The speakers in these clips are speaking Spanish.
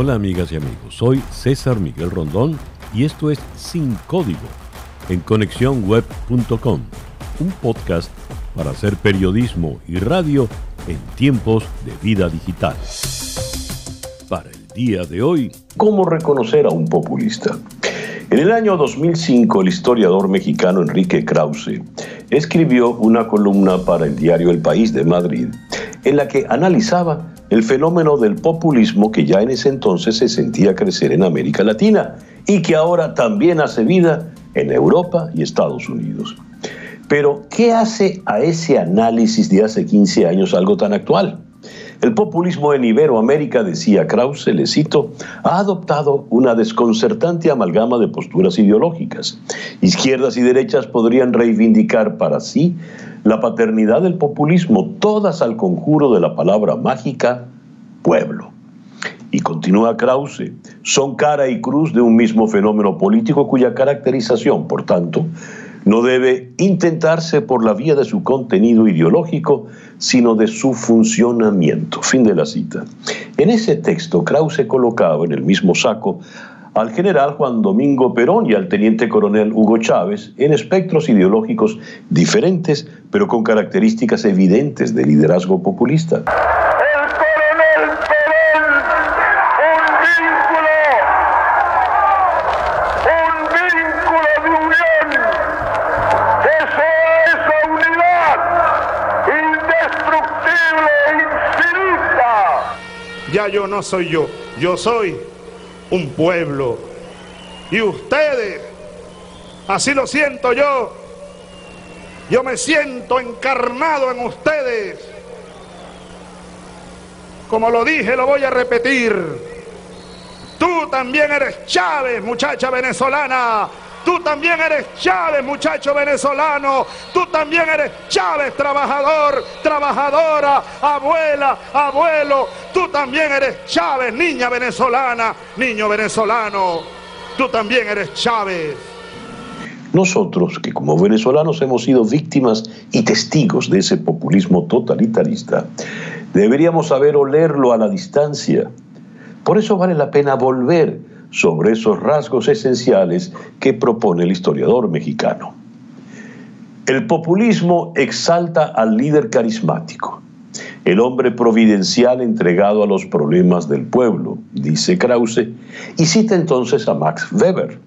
Hola amigas y amigos, soy César Miguel Rondón y esto es Sin Código en conexiónweb.com, un podcast para hacer periodismo y radio en tiempos de vida digital. Para el día de hoy, ¿cómo reconocer a un populista? En el año 2005, el historiador mexicano Enrique Krause escribió una columna para el diario El País de Madrid, en la que analizaba el fenómeno del populismo que ya en ese entonces se sentía crecer en América Latina y que ahora también hace vida en Europa y Estados Unidos. Pero, ¿qué hace a ese análisis de hace 15 años algo tan actual? El populismo en Iberoamérica, decía Krause, le cito, ha adoptado una desconcertante amalgama de posturas ideológicas. Izquierdas y derechas podrían reivindicar para sí la paternidad del populismo, todas al conjuro de la palabra mágica pueblo. Y continúa Krause, son cara y cruz de un mismo fenómeno político cuya caracterización, por tanto, no debe intentarse por la vía de su contenido ideológico, sino de su funcionamiento. Fin de la cita. En ese texto, Krause colocaba en el mismo saco al general Juan Domingo Perón y al teniente coronel Hugo Chávez en espectros ideológicos diferentes, pero con características evidentes de liderazgo populista. Ya yo no soy yo, yo soy un pueblo. Y ustedes, así lo siento yo, yo me siento encarnado en ustedes. Como lo dije, lo voy a repetir. Tú también eres Chávez, muchacha venezolana. Tú también eres Chávez, muchacho venezolano. Tú también eres Chávez, trabajador, trabajadora, abuela, abuelo. Tú también eres Chávez, niña venezolana, niño venezolano. Tú también eres Chávez. Nosotros, que como venezolanos hemos sido víctimas y testigos de ese populismo totalitarista, deberíamos saber olerlo a la distancia. Por eso vale la pena volver sobre esos rasgos esenciales que propone el historiador mexicano. El populismo exalta al líder carismático, el hombre providencial entregado a los problemas del pueblo, dice Krause, y cita entonces a Max Weber.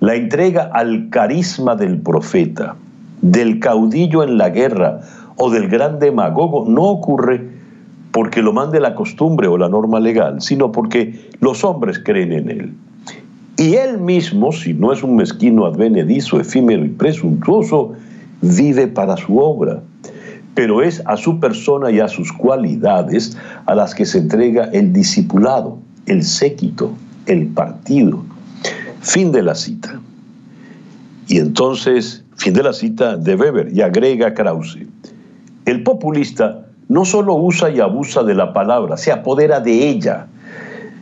La entrega al carisma del profeta, del caudillo en la guerra o del gran demagogo no ocurre porque lo mande la costumbre o la norma legal, sino porque los hombres creen en él. Y él mismo, si no es un mezquino advenedizo, efímero y presuntuoso, vive para su obra. Pero es a su persona y a sus cualidades a las que se entrega el discipulado, el séquito, el partido. Fin de la cita. Y entonces, fin de la cita de Weber, y agrega Krause. El populista no solo usa y abusa de la palabra, se apodera de ella.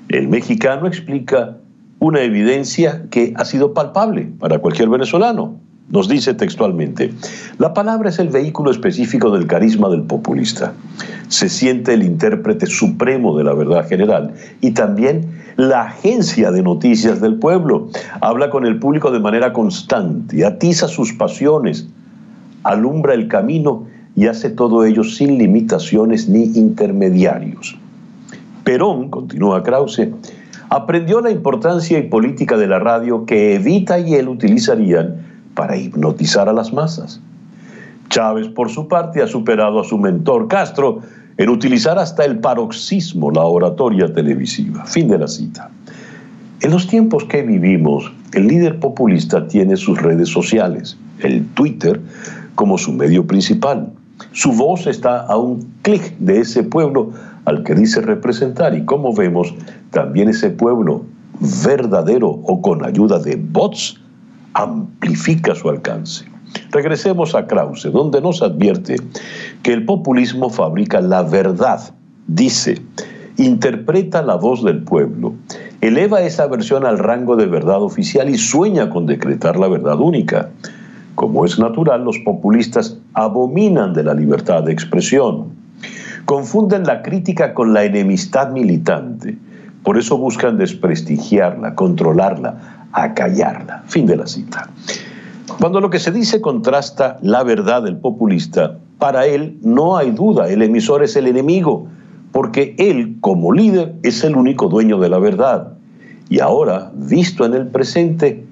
El mexicano explica una evidencia que ha sido palpable para cualquier venezolano. Nos dice textualmente, la palabra es el vehículo específico del carisma del populista. Se siente el intérprete supremo de la verdad general y también la agencia de noticias del pueblo. Habla con el público de manera constante, atiza sus pasiones, alumbra el camino y hace todo ello sin limitaciones ni intermediarios. Perón, continúa Krause, aprendió la importancia y política de la radio que Evita y él utilizarían para hipnotizar a las masas. Chávez, por su parte, ha superado a su mentor Castro en utilizar hasta el paroxismo la oratoria televisiva. Fin de la cita. En los tiempos que vivimos, el líder populista tiene sus redes sociales, el Twitter como su medio principal. Su voz está a un clic de ese pueblo al que dice representar y como vemos, también ese pueblo verdadero o con ayuda de bots amplifica su alcance. Regresemos a Krause, donde nos advierte que el populismo fabrica la verdad, dice, interpreta la voz del pueblo, eleva esa versión al rango de verdad oficial y sueña con decretar la verdad única. Como es natural, los populistas abominan de la libertad de expresión. Confunden la crítica con la enemistad militante. Por eso buscan desprestigiarla, controlarla, acallarla. Fin de la cita. Cuando lo que se dice contrasta la verdad del populista, para él no hay duda, el emisor es el enemigo, porque él como líder es el único dueño de la verdad. Y ahora, visto en el presente,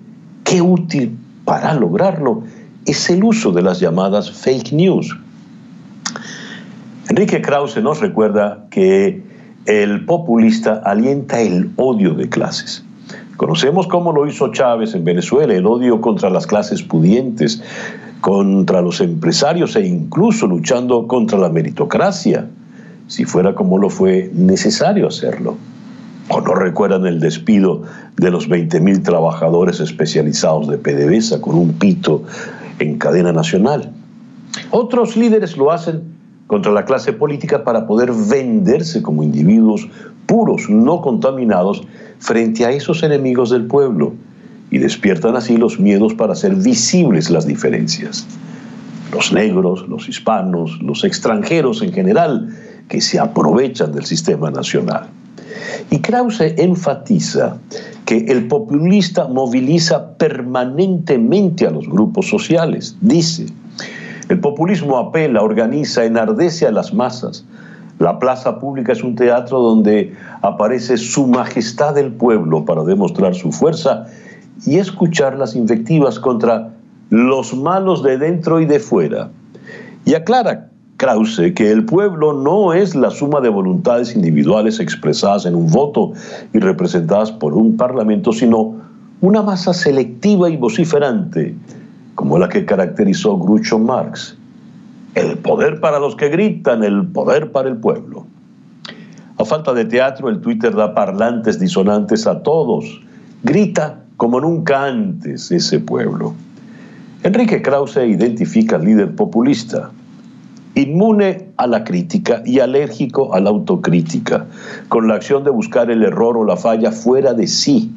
qué útil para lograrlo es el uso de las llamadas fake news. Enrique Krause nos recuerda que el populista alienta el odio de clases. Conocemos cómo lo hizo Chávez en Venezuela, el odio contra las clases pudientes, contra los empresarios e incluso luchando contra la meritocracia, si fuera como lo fue necesario hacerlo. ¿O no recuerdan el despido de los 20.000 trabajadores especializados de PDVSA con un pito en cadena nacional? Otros líderes lo hacen contra la clase política para poder venderse como individuos puros, no contaminados, frente a esos enemigos del pueblo y despiertan así los miedos para hacer visibles las diferencias. Los negros, los hispanos, los extranjeros en general, que se aprovechan del sistema nacional. Y Krause enfatiza que el populista moviliza permanentemente a los grupos sociales. Dice, el populismo apela, organiza, enardece a las masas. La plaza pública es un teatro donde aparece su majestad del pueblo para demostrar su fuerza y escuchar las invectivas contra los malos de dentro y de fuera. Y aclara Krause que el pueblo no es la suma de voluntades individuales expresadas en un voto y representadas por un parlamento, sino una masa selectiva y vociferante, como la que caracterizó Groucho Marx. El poder para los que gritan, el poder para el pueblo. A falta de teatro, el Twitter da parlantes disonantes a todos. Grita como nunca antes ese pueblo. Enrique Krause identifica al líder populista, inmune a la crítica y alérgico a la autocrítica, con la acción de buscar el error o la falla fuera de sí.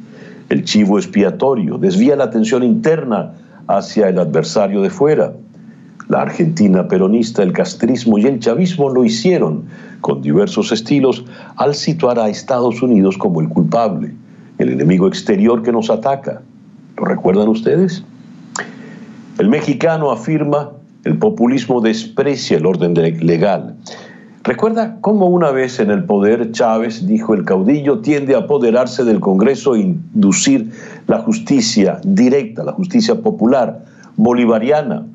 El chivo expiatorio desvía la atención interna hacia el adversario de fuera. La Argentina peronista, el castrismo y el chavismo lo hicieron con diversos estilos al situar a Estados Unidos como el culpable, el enemigo exterior que nos ataca. ¿Lo recuerdan ustedes? El mexicano afirma el populismo desprecia el orden legal. Recuerda cómo una vez en el poder Chávez dijo el caudillo tiende a apoderarse del Congreso e inducir la justicia directa, la justicia popular, bolivariana.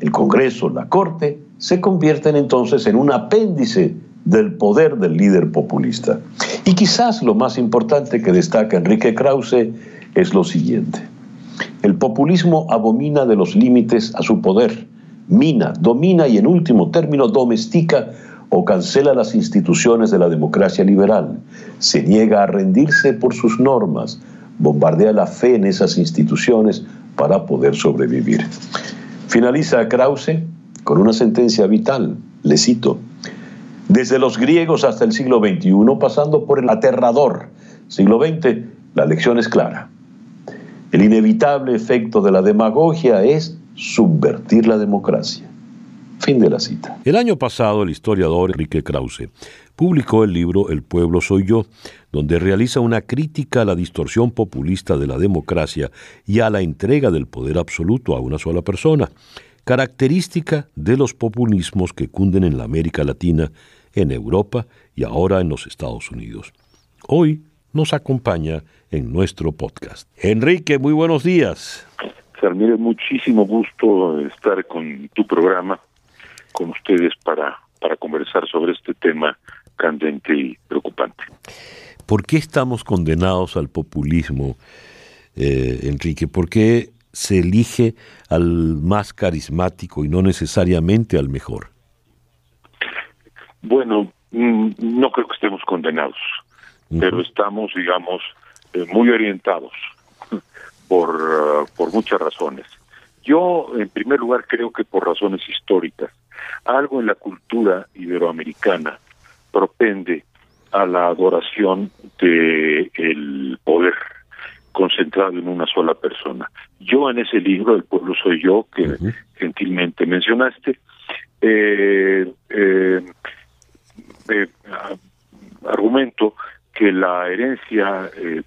El Congreso, la Corte, se convierten entonces en un apéndice del poder del líder populista. Y quizás lo más importante que destaca Enrique Krause es lo siguiente. El populismo abomina de los límites a su poder mina, domina y en último término domestica o cancela las instituciones de la democracia liberal, se niega a rendirse por sus normas, bombardea la fe en esas instituciones para poder sobrevivir. Finaliza Krause con una sentencia vital, le cito, desde los griegos hasta el siglo XXI, pasando por el aterrador siglo XX, la lección es clara. El inevitable efecto de la demagogia es subvertir la democracia. Fin de la cita. El año pasado, el historiador Enrique Krause publicó el libro El pueblo soy yo, donde realiza una crítica a la distorsión populista de la democracia y a la entrega del poder absoluto a una sola persona, característica de los populismos que cunden en la América Latina, en Europa y ahora en los Estados Unidos. Hoy nos acompaña en nuestro podcast. Enrique, muy buenos días. Mire, muchísimo gusto estar con tu programa, con ustedes para, para conversar sobre este tema candente y preocupante. ¿Por qué estamos condenados al populismo, eh, Enrique? ¿Por qué se elige al más carismático y no necesariamente al mejor? Bueno, mm, no creo que estemos condenados, pero estamos, digamos, eh, muy orientados por, uh, por muchas razones. Yo, en primer lugar, creo que por razones históricas. Algo en la cultura iberoamericana propende a la adoración de el poder concentrado en una sola persona. Yo en ese libro, El pueblo soy yo, que gentilmente mencionaste, eh, eh, eh, argumento que la herencia eh,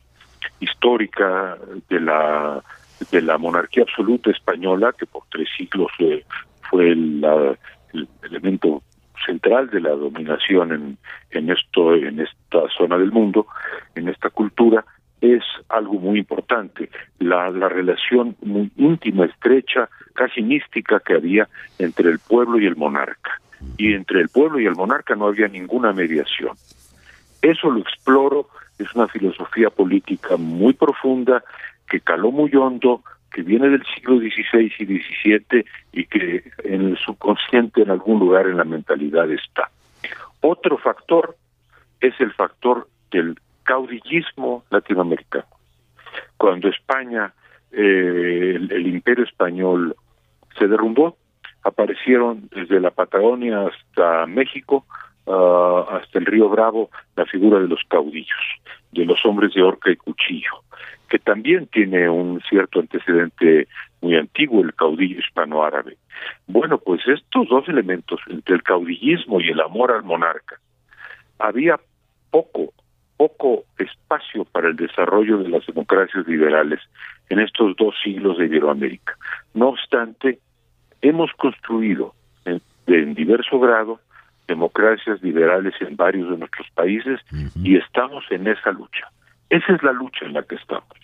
histórica de la de la monarquía absoluta española, que por tres siglos fue el elemento central de la dominación en, en esto en esta zona del mundo, en esta cultura, es algo muy importante. La, la relación muy íntima, estrecha, casi mística que había entre el pueblo y el monarca. Y entre el pueblo y el monarca no había ninguna mediación. Eso lo exploro, es una filosofía política muy profunda que caló muy hondo, que viene del siglo XVI y XVII y que en el subconsciente en algún lugar en la mentalidad está. Otro factor es el factor del caudillismo latinoamericano. Cuando España, eh, el, imperio español se derrumbó, aparecieron desde la Patagonia hasta México, ah, hasta el río Bravo, la figura de los caudillos, de los hombres de horca y cuchillo, que también tiene un cierto antecedente muy antiguo, el caudillo hispano-árabe. Bueno, pues estos dos elementos, entre el caudillismo y el amor al monarca, había poco poco espacio para el desarrollo de las democracias liberales en estos dos siglos de Iberoamérica. No obstante, hemos construido en, diverso grado democracias liberales en varios de nuestros países y estamos en esa lucha. Esa es la lucha en la que estamos.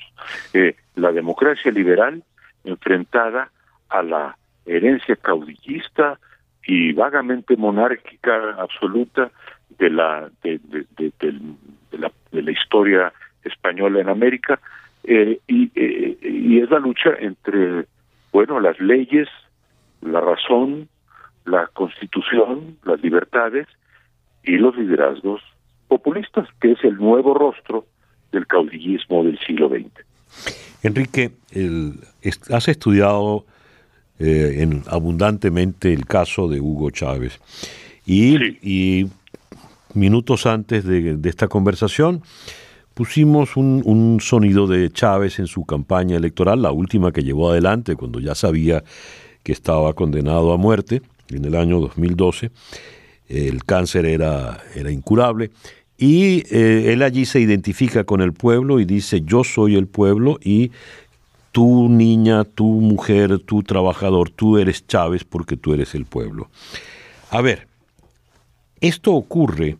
Eh, la democracia liberal enfrentada a la herencia caudillista y vagamente monárquica absoluta de la de, de la, de la historia española en América eh, y, eh, y es la lucha entre bueno las leyes la razón la constitución las libertades y los liderazgos populistas que es el nuevo rostro del caudillismo del siglo XX Enrique el, has estudiado eh, en, abundantemente el caso de Hugo Chávez. Y, y minutos antes de, esta conversación, pusimos un, sonido de Chávez en su campaña electoral, la última que llevó adelante cuando ya sabía que estaba condenado a muerte en el año 2012. El cáncer era, era incurable. Y eh, él allí se identifica con el pueblo y dice, yo soy el pueblo y tú niña, tú mujer, tú trabajador, tú eres Chávez porque tú eres el pueblo. A ver, esto ocurre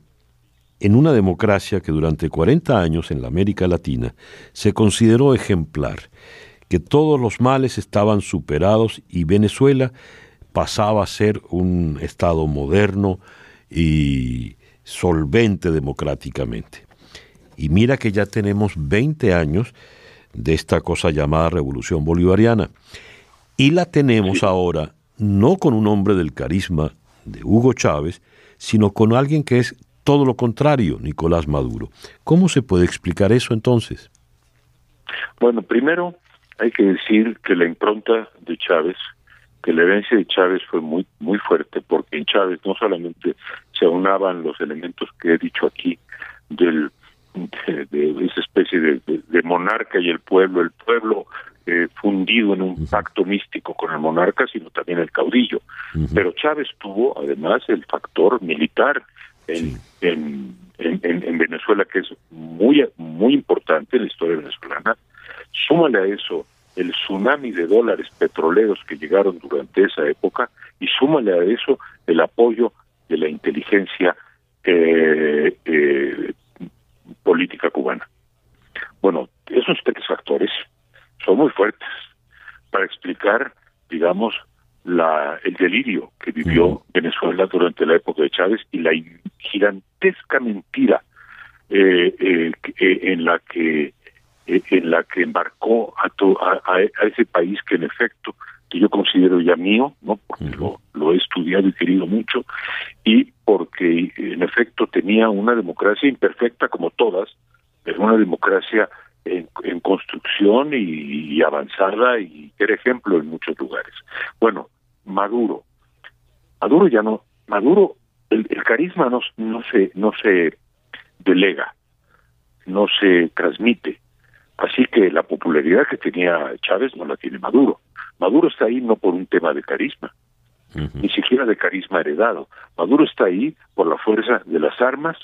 en una democracia que durante 40 años en la América Latina se consideró ejemplar, que todos los males estaban superados y Venezuela pasaba a ser un Estado moderno y solvente democráticamente. Y mira que ya tenemos 20 años de esta cosa llamada Revolución Bolivariana. Y la tenemos ahora no con un hombre del carisma de Hugo Chávez, sino con alguien que es todo lo contrario, Nicolás Maduro. ¿Cómo se puede explicar eso entonces? Bueno, primero hay que decir que la impronta de Chávez, que la herencia de Chávez fue muy muy fuerte, porque en Chávez no solamente se aunaban los elementos que he dicho aquí del de, esa especie de, monarca y el pueblo, el pueblo eh, fundido en un pacto místico con el monarca, sino también el caudillo. Pero Chávez tuvo además el factor militar en, en, en, Venezuela, que es muy, muy importante en la historia venezolana. Súmale a eso el tsunami de dólares petroleros que llegaron durante esa época y súmale a eso el apoyo de la inteligencia eh, eh, política cubana. Bueno, esos tres factores son muy fuertes para explicar, digamos, la, el delirio que vivió Venezuela durante la época de Chávez y la gigantesca mentira eh, eh, en la que en la que embarcó a, a, ese país que en efecto que yo considero ya mío, no porque lo, lo he estudiado y querido mucho y porque en efecto tenía una democracia imperfecta como todas, pero una democracia en, construcción y, avanzada y era ejemplo en muchos lugares. Bueno, Maduro. Maduro ya no, Maduro, el, carisma no, no se, no se delega, no se transmite. Así que la popularidad que tenía Chávez no la tiene Maduro. Maduro está ahí no por un tema de carisma, ni siquiera de carisma heredado. Maduro está ahí por la fuerza de las armas,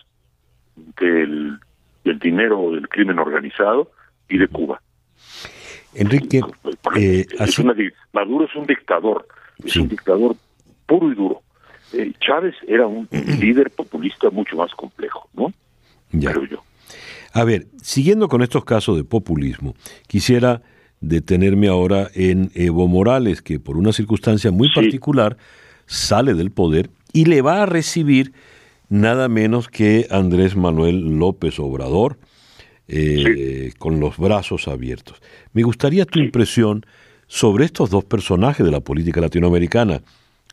del del dinero del crimen organizado y de Cuba. Enrique, eh, Maduro es un dictador, es un dictador puro y duro. Eh, Chávez era un líder populista mucho más complejo, ¿no? Ya. yo. A ver, siguiendo con estos casos de populismo, quisiera detenerme ahora en Evo Morales, que por una circunstancia muy particular sale del poder y le va a recibir nada menos que Andrés Manuel López Obrador, eh, con los brazos abiertos. Me gustaría tu impresión sobre estos dos personajes de la política latinoamericana,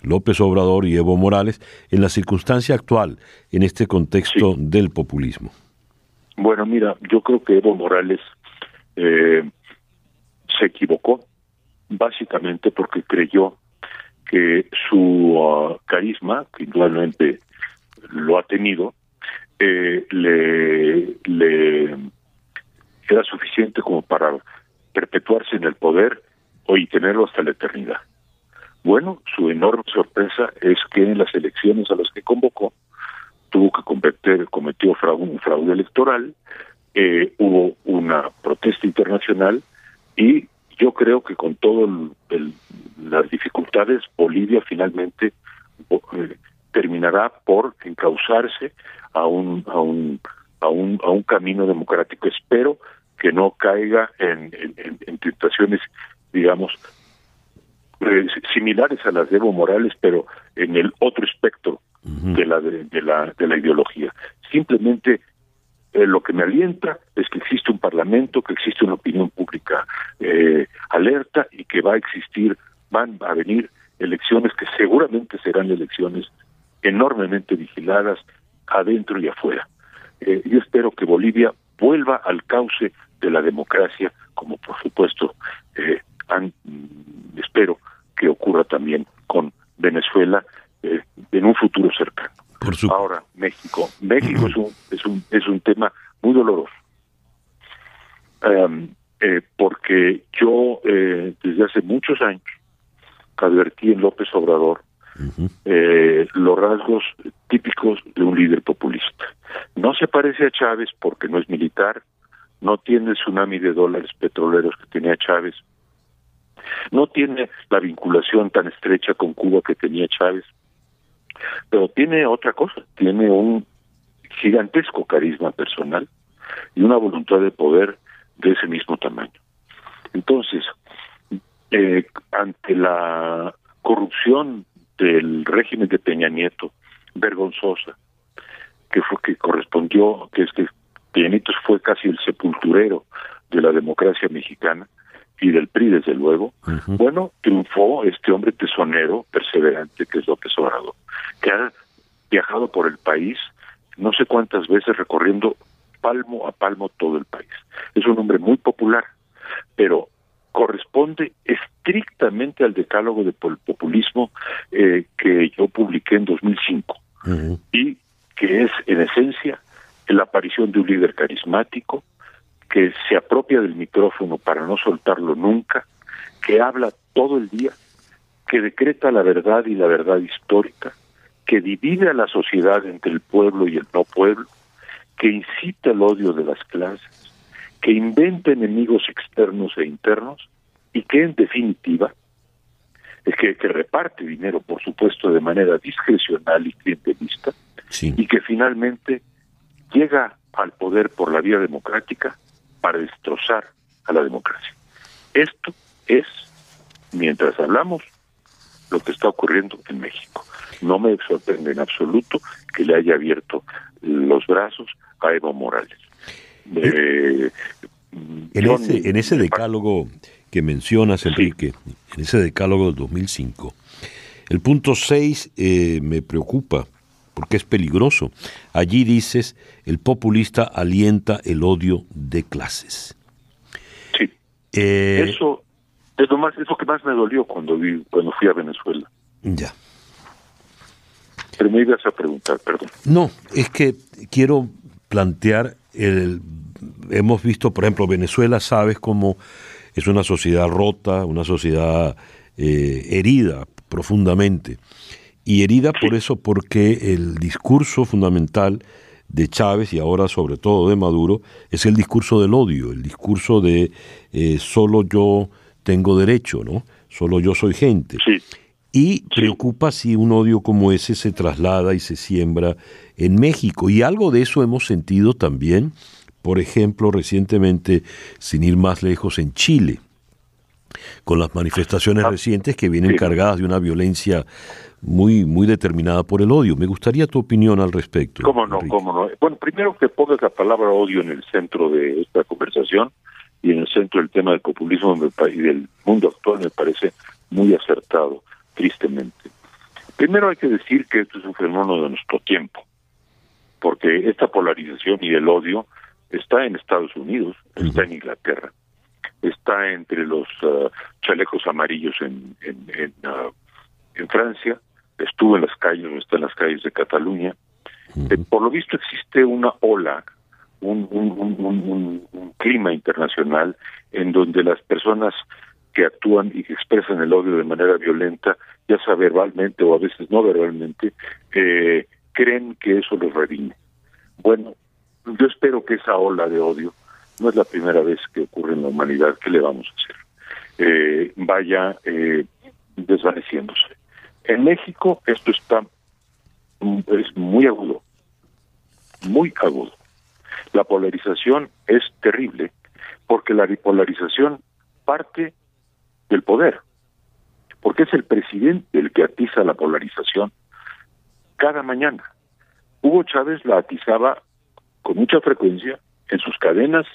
López Obrador y Evo Morales, en la circunstancia actual, en este contexto del populismo. Bueno, mira, yo creo que Evo Morales eh, se equivocó, básicamente porque creyó que su uh, carisma, que igualmente lo ha tenido, eh, le, le era suficiente como para perpetuarse en el poder y tenerlo hasta la eternidad. Bueno, su enorme sorpresa es que en las elecciones a las que convocó cometió fraude, un fraude electoral, eh, hubo una protesta internacional y yo creo que con todas las dificultades Bolivia finalmente eh, terminará por encauzarse a un, a un a un a un camino democrático. Espero que no caiga en, en, tentaciones, digamos, eh, similares a las de Evo Morales, pero en el otro espectro de la de, la de la ideología. Simplemente eh, lo que me alienta es que existe un parlamento, que existe una opinión pública eh, alerta y que va a existir, van a venir elecciones que seguramente serán elecciones enormemente vigiladas adentro y afuera. Eh, yo espero que Bolivia vuelva al cauce de la democracia, como por supuesto eh, mm, espero que ocurra también con Venezuela en un futuro Ahora México, México es un es un es un tema muy doloroso. Em, porque yo desde hace muchos años advertí en López Obrador eh, los rasgos típicos de un líder populista. No se parece a Chávez porque no es militar, no tiene el tsunami de dólares petroleros que tenía Chávez, no tiene la vinculación tan estrecha con Cuba que tenía Chávez, pero tiene otra cosa, tiene un gigantesco carisma personal y una voluntad de poder de ese mismo tamaño. Entonces, eh, ante la corrupción del régimen de Peña Nieto, vergonzosa, que fue que correspondió, que este Peña Nieto fue casi el sepulturero de la democracia mexicana y del PRI desde luego, bueno, triunfó este hombre tesonero, perseverante, que es López Obrador, que ha viajado por el país no sé cuántas veces recorriendo palmo a palmo todo el país. Es un hombre muy popular, pero corresponde estrictamente al decálogo de populismo eh, que yo publiqué en 2005 y que es en esencia la aparición de un líder carismático que se apropia del micrófono para no soltarlo nunca, que habla todo el día, que decreta la verdad y la verdad histórica, que divide a la sociedad entre el pueblo y el no pueblo, que incita el odio de las clases, que inventa enemigos externos e internos y que en definitiva es que, reparte dinero, por supuesto, de manera discrecional y clientelista, y que finalmente llega al poder por la vía democrática para destrozar a la democracia. Esto es, mientras hablamos, lo que está ocurriendo en México. No me sorprende en absoluto que le haya abierto los brazos a Evo Morales. Eh, en, ese, en ese decálogo que mencionas, Enrique, en ese decálogo del 2005, el punto 6 eh, me preocupa porque es peligroso. Allí dices, el populista alienta el odio de clases. Sí. Eh, eso es lo, más, que más me dolió cuando, vi, cuando fui a Venezuela. Ya. Pero me ibas a preguntar, perdón. No, es que quiero plantear el hemos visto, por ejemplo, Venezuela, sabes cómo es una sociedad rota, una sociedad eh, herida profundamente. Y herida por eso porque el discurso fundamental de Chávez y ahora sobre todo de Maduro es el discurso del odio, el discurso de eh, solo yo tengo derecho, ¿no? Solo yo soy gente. Y preocupa si un odio como ese se traslada y se siembra en México. Y algo de eso hemos sentido también, por ejemplo, recientemente, sin ir más lejos, en Chile, con las manifestaciones ah, recientes que vienen cargadas de una violencia muy, muy determinada por el odio. Me gustaría tu opinión al respecto. ¿Cómo no? ¿Cómo no? Bueno, primero que pongas la palabra odio en el centro de esta conversación y en el centro del tema del populismo y del mundo actual me parece muy acertado, tristemente. Primero hay que decir que esto es un fenómeno de nuestro tiempo, porque esta polarización y el odio está en Estados Unidos, está en Inglaterra, está entre los uh, chalecos amarillos en, en, en, uh, en Francia, estuvo en las calles o está en las calles de Cataluña. Eh, por lo visto existe una ola, un, un, clima internacional en donde las personas que actúan y que expresan el odio de manera violenta, ya sea verbalmente o a veces no verbalmente, eh, creen que eso los redime. Bueno, yo espero que esa ola de odio, no es la primera vez que ocurre en la humanidad, ¿qué le vamos a hacer? Eh, vaya eh, desvaneciéndose. En México esto está es muy agudo, muy agudo. La polarización es terrible porque la bipolarización parte del poder, porque es el presidente el que atiza la polarización cada mañana. Hugo Chávez la atizaba con mucha frecuencia en sus cadenas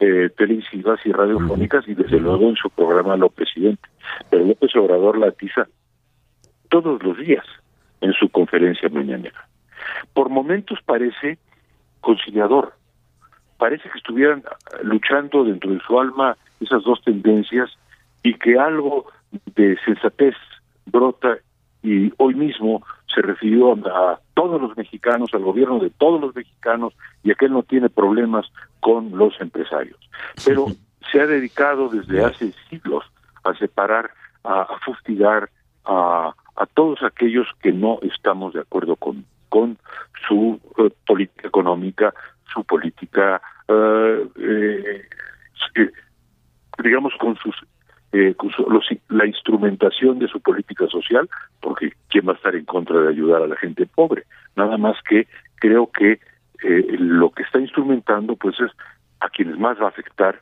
eh, televisivas y radiofónicas y desde luego en su programa Lo Presidente. Pero López Obrador la atiza todos los días en su conferencia mañanera. Por momentos parece conciliador, parece que estuvieran luchando dentro de su alma esas dos tendencias y que algo de sensatez brota y hoy mismo se refirió a todos los mexicanos, al gobierno de todos los mexicanos y a que él no tiene problemas con los empresarios. Pero se ha dedicado desde hace siglos a separar, a, a fustigar, a, a todos aquellos que no estamos de acuerdo con, con su eh, política económica, su política, eh, eh, digamos, con sus con la instrumentación de su política social, porque ¿quién va a estar en contra de ayudar a la gente pobre? Nada más que creo que lo que está instrumentando, pues es a quienes más va a afectar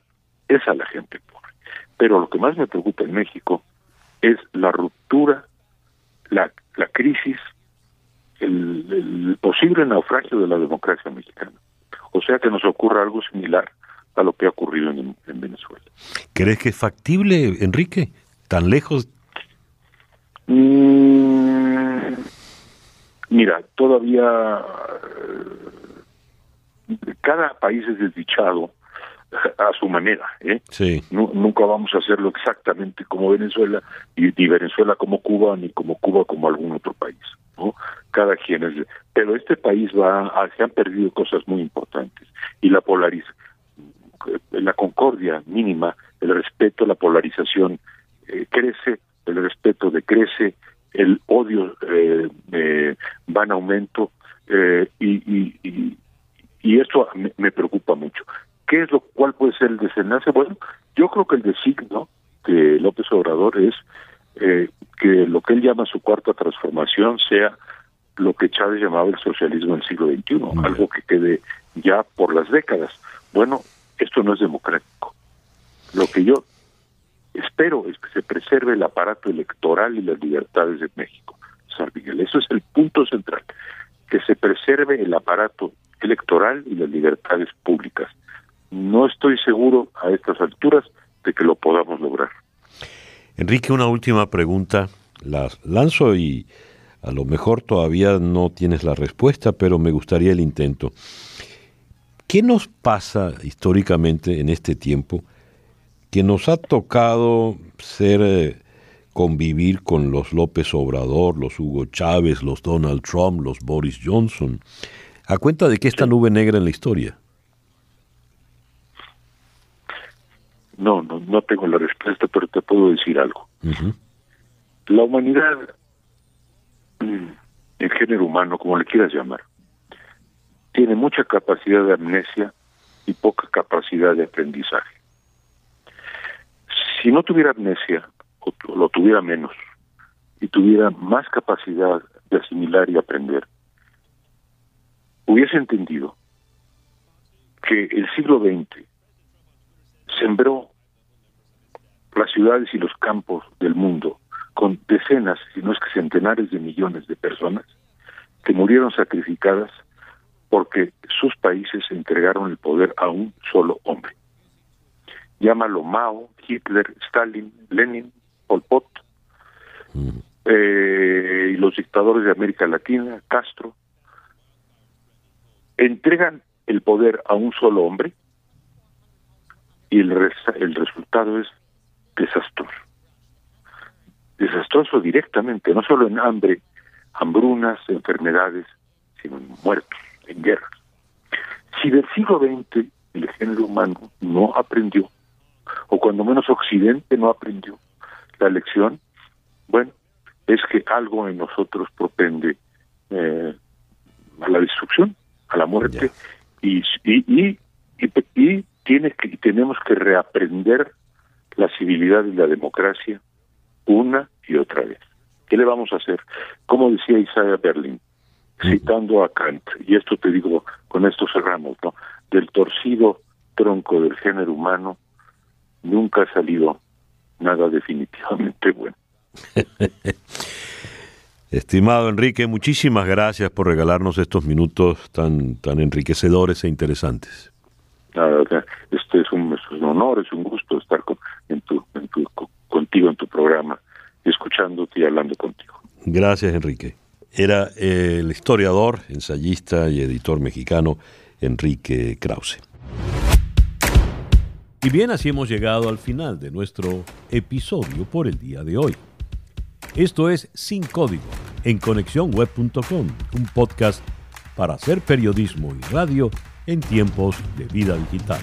es a la gente pobre. Pero lo que más me preocupa en México es la ruptura la, la crisis, el, posible naufragio de la democracia mexicana. O sea que nos ocurra algo similar a lo que ha ocurrido en, Venezuela. ¿Crees que es factible, Enrique? ¿Tan lejos? Mm, mira, todavía eh, cada país es desdichado a su manera. ¿eh? Sí. nunca vamos a hacerlo exactamente como Venezuela, y ni Venezuela como Cuba, ni como Cuba como algún otro país. ¿no? Cada quien es. Pero este país va, a, se han perdido cosas muy importantes. Y la polarización, la concordia mínima, el respeto, la polarización eh, crece, el respeto decrece, el odio eh, eh, va en aumento eh, y, y, y, y eso me preocupa mucho. ¿Qué es lo cuál puede ser el desenlace? Bueno, yo creo que el designo de López Obrador es eh, que lo que él llama su cuarta transformación sea lo que Chávez llamaba el socialismo del siglo XXI, algo que quede ya por las décadas. Bueno, esto no es democrático. Lo que yo espero es que se preserve el aparato electoral y las libertades de México. San Miguel, eso es el punto central, que se preserve el aparato electoral y las libertades públicas no estoy seguro a estas alturas de que lo podamos lograr. Enrique, una última pregunta. La lanzo y a lo mejor todavía no tienes la respuesta, pero me gustaría el intento. ¿Qué nos pasa históricamente en este tiempo que nos ha tocado ser eh, convivir con los López Obrador, los Hugo Chávez, los Donald Trump, los Boris Johnson? ¿A cuenta de que esta nube negra en la historia? No, no, no tengo la respuesta, pero te puedo decir algo. La humanidad, mm, el género humano, como le quieras llamar, tiene mucha capacidad de amnesia y poca capacidad de aprendizaje. Si no tuviera amnesia, o lo tuviera menos, y tuviera más capacidad de asimilar y aprender, hubiese entendido que el siglo XX sembró las ciudades y los campos del mundo con decenas, si no es que centenares de millones de personas que murieron sacrificadas porque sus países entregaron el poder a un solo hombre. Llámalo Mao, Hitler, Stalin, Lenin, Pol Pot, eh, y los dictadores de América Latina, Castro, entregan el poder a un solo hombre y el, el resultado es desastroso. Desastroso directamente, no solo en hambre, hambrunas, enfermedades, sino en muertos, en guerras. Si del siglo XX el género humano no aprendió, o cuando menos Occidente no aprendió la lección, bueno, es que algo en nosotros propende eh, a la destrucción, a la muerte, y, y, y, tiene que, tenemos que reaprender la civilidad y la democracia una y otra vez. ¿Qué le vamos a hacer? Como decía Isaiah Berlin, citando a Kant, y esto te digo, con esto cerramos, ¿no? Del torcido tronco del género humano nunca ha salido nada definitivamente bueno. Estimado Enrique, muchísimas gracias por regalarnos estos minutos tan, tan enriquecedores e interesantes. este es un, honor, es un gusto estar en tu, contigo en tu programa, escuchándote y hablando contigo. Gracias, Enrique. Era el historiador, ensayista y editor mexicano Enrique Krause. Y bien, así hemos llegado al final de nuestro episodio por el día de hoy. Esto es Sin Código en conexiónweb.com, un podcast para hacer periodismo y radio en tiempos de vida digital.